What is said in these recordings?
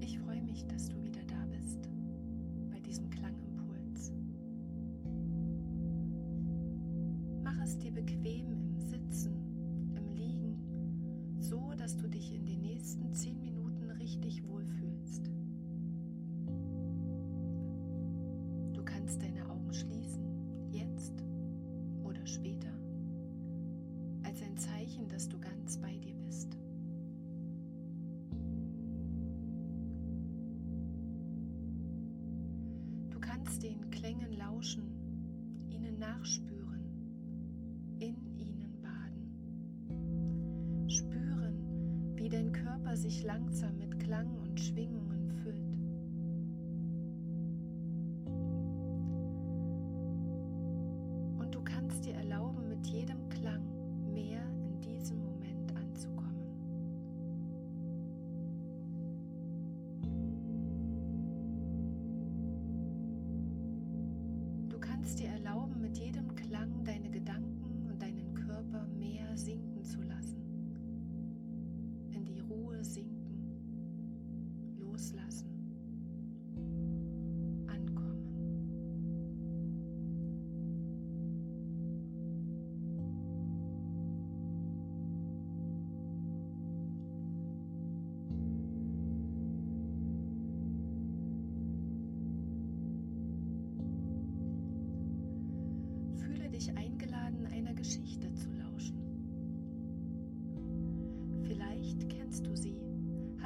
Ich freue mich, dass du wieder da bist bei diesem Klangimpuls. Mach es dir bequem. Du dich in den nächsten zehn Minuten richtig wohlfühlst. Du kannst deine Augen schließen, jetzt oder später, als ein Zeichen, dass du ganz bei dir bist. Du kannst den Klängen lauschen, ihnen nachspüren, sich langsam mit Klang und Schwingungen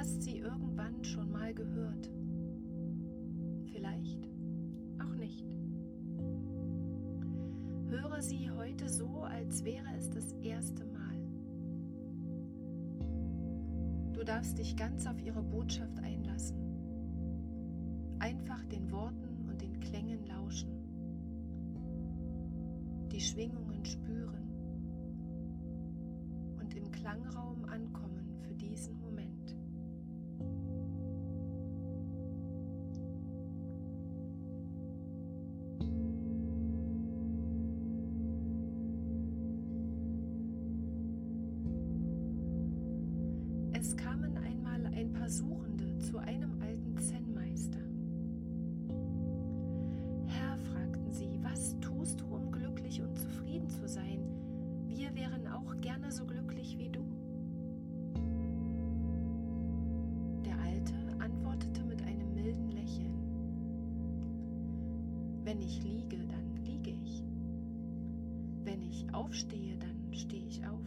hast sie irgendwann schon mal gehört. Vielleicht auch nicht. Höre sie heute so, als wäre es das erste Mal. Du darfst dich ganz auf ihre Botschaft einlassen. Einfach den Worten und den Klängen lauschen die Schwingungen spüren und im Klangraum ankommen für diesen aufstehe, dann stehe ich auf.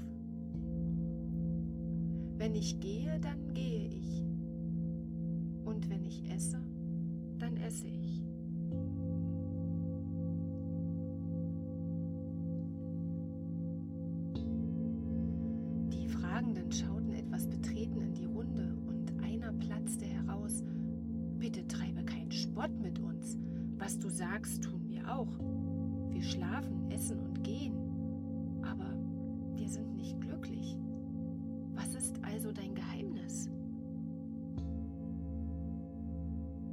Wenn ich gehe, dann gehe ich. Und wenn ich esse, dann esse ich. Die Fragenden schauten etwas betreten in die Runde und einer platzte heraus. Bitte treibe keinen Spott mit uns. Was du sagst, tun wir auch. Wir schlafen, essen und gehen. Wir sind nicht glücklich. Was ist also dein Geheimnis?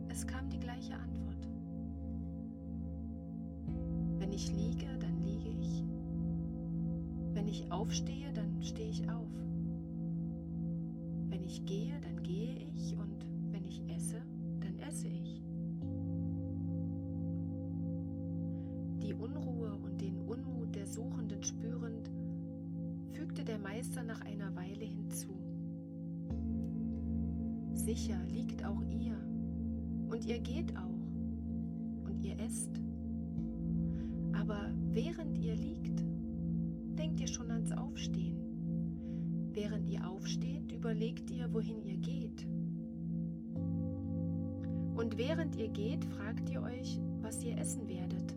Es kam die gleiche Antwort. Wenn ich liege, dann liege ich. Wenn ich aufstehe, dann stehe ich auf. Wenn ich gehe, dann gehe ich und wenn ich esse, dann esse ich. Meister nach einer Weile hinzu. Sicher liegt auch ihr, und ihr geht auch, und ihr esst. Aber während ihr liegt, denkt ihr schon ans Aufstehen. Während ihr aufsteht, überlegt ihr, wohin ihr geht. Und während ihr geht, fragt ihr euch, was ihr essen werdet.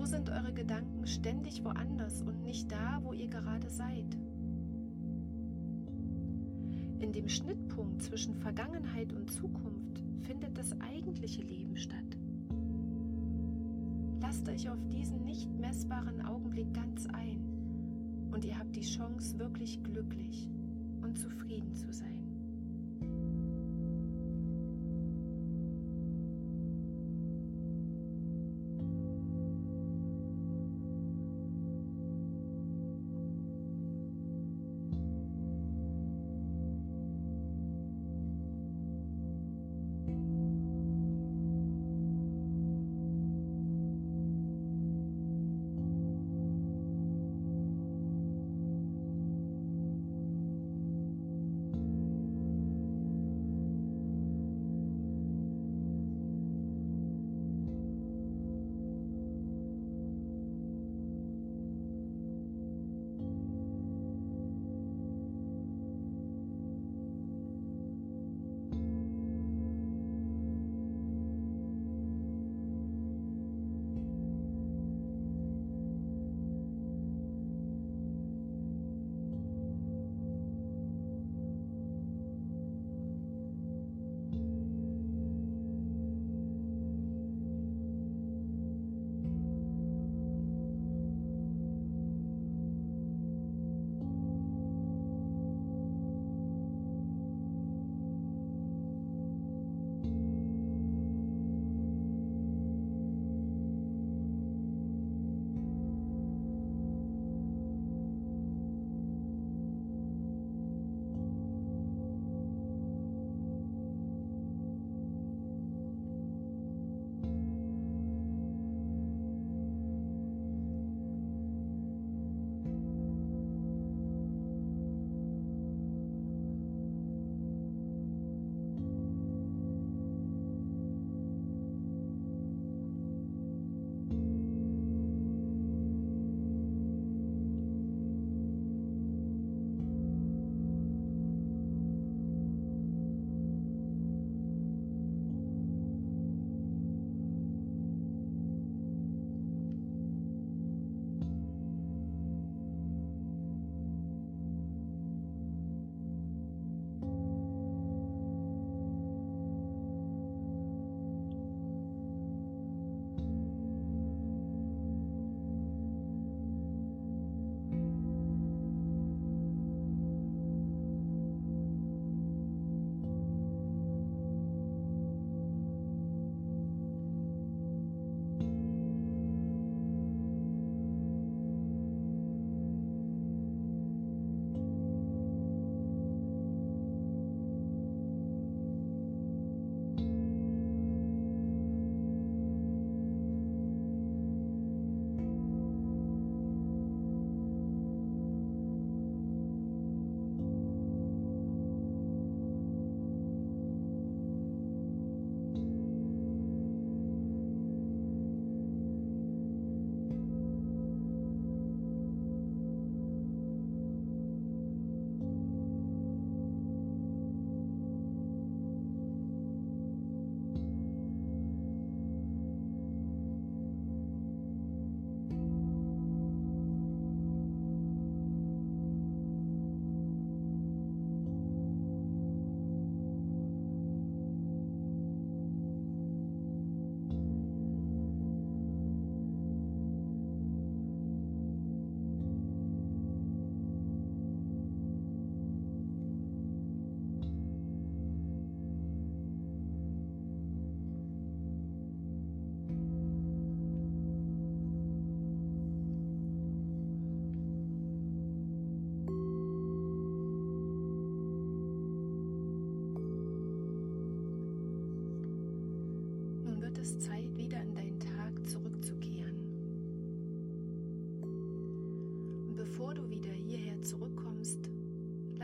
So sind eure Gedanken ständig woanders und nicht da, wo ihr gerade seid. In dem Schnittpunkt zwischen Vergangenheit und Zukunft findet das eigentliche Leben statt. Lasst euch auf diesen nicht messbaren Augenblick ganz ein und ihr habt die Chance, wirklich glücklich und zufrieden zu sein.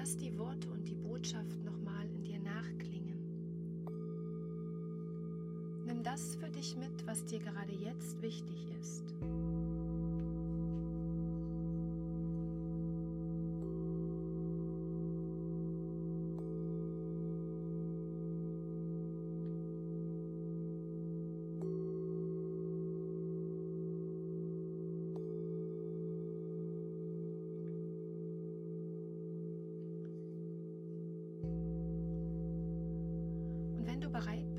Lass die Worte und die Botschaft nochmal in dir nachklingen. Nimm das für dich mit, was dir gerade jetzt wichtig ist.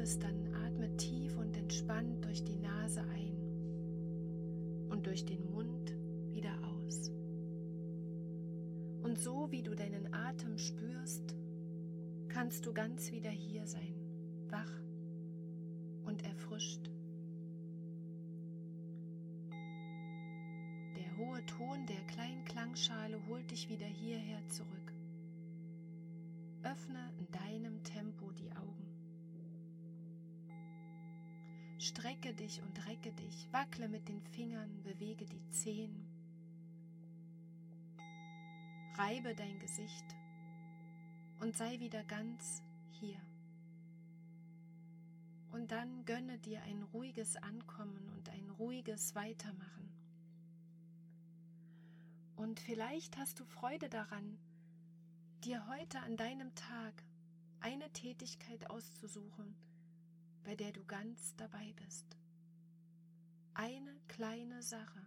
Bist, dann atme tief und entspannt durch die Nase ein und durch den Mund wieder aus. Und so wie du deinen Atem spürst, kannst du ganz wieder hier sein, wach Strecke dich und recke dich, wackle mit den Fingern, bewege die Zehen. Reibe dein Gesicht und sei wieder ganz hier. Und dann gönne dir ein ruhiges Ankommen und ein ruhiges Weitermachen. Und vielleicht hast du Freude daran, dir heute an deinem Tag eine Tätigkeit auszusuchen, bei der du ganz dabei bist. Eine kleine Sache,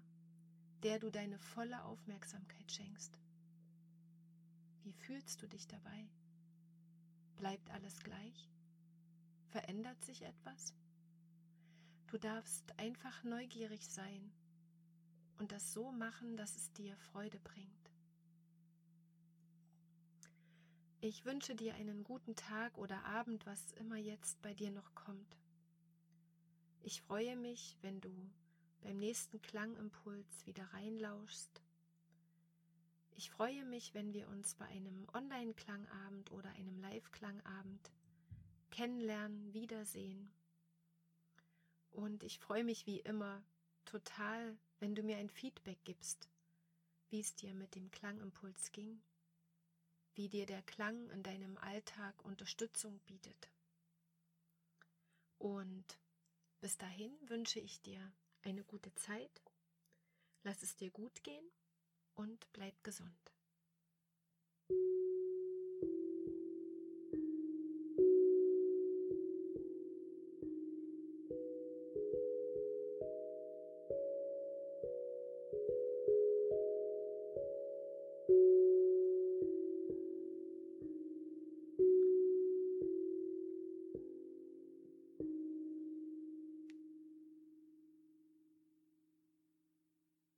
der du deine volle Aufmerksamkeit schenkst. Wie fühlst du dich dabei? Bleibt alles gleich? Verändert sich etwas? Du darfst einfach neugierig sein und das so machen, dass es dir Freude bringt. Ich wünsche dir einen guten Tag oder Abend, was immer jetzt bei dir noch kommt. Ich freue mich, wenn du beim nächsten Klangimpuls wieder reinlauschst. Ich freue mich, wenn wir uns bei einem Online-Klangabend oder einem Live-Klangabend kennenlernen, wiedersehen. Und ich freue mich wie immer total, wenn du mir ein Feedback gibst, wie es dir mit dem Klangimpuls ging wie dir der Klang in deinem Alltag Unterstützung bietet. Und bis dahin wünsche ich dir eine gute Zeit, lass es dir gut gehen und bleib gesund.